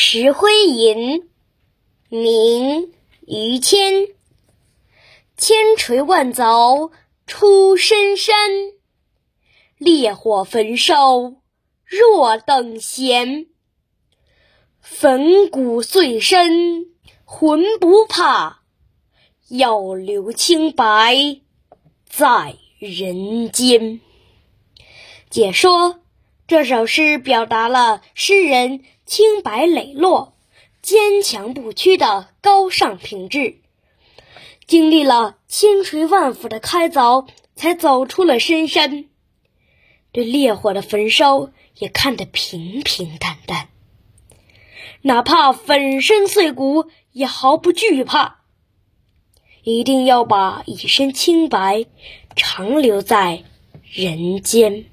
石灰吟，明·于谦。千锤万凿出深山，烈火焚烧若等闲。粉骨碎身浑不怕，要留清白在人间。解说。这首诗表达了诗人清白磊落、坚强不屈的高尚品质。经历了千锤万斧的开凿，才走出了深山，对烈火的焚烧也看得平平淡淡。哪怕粉身碎骨，也毫不惧怕。一定要把一身清白长留在人间。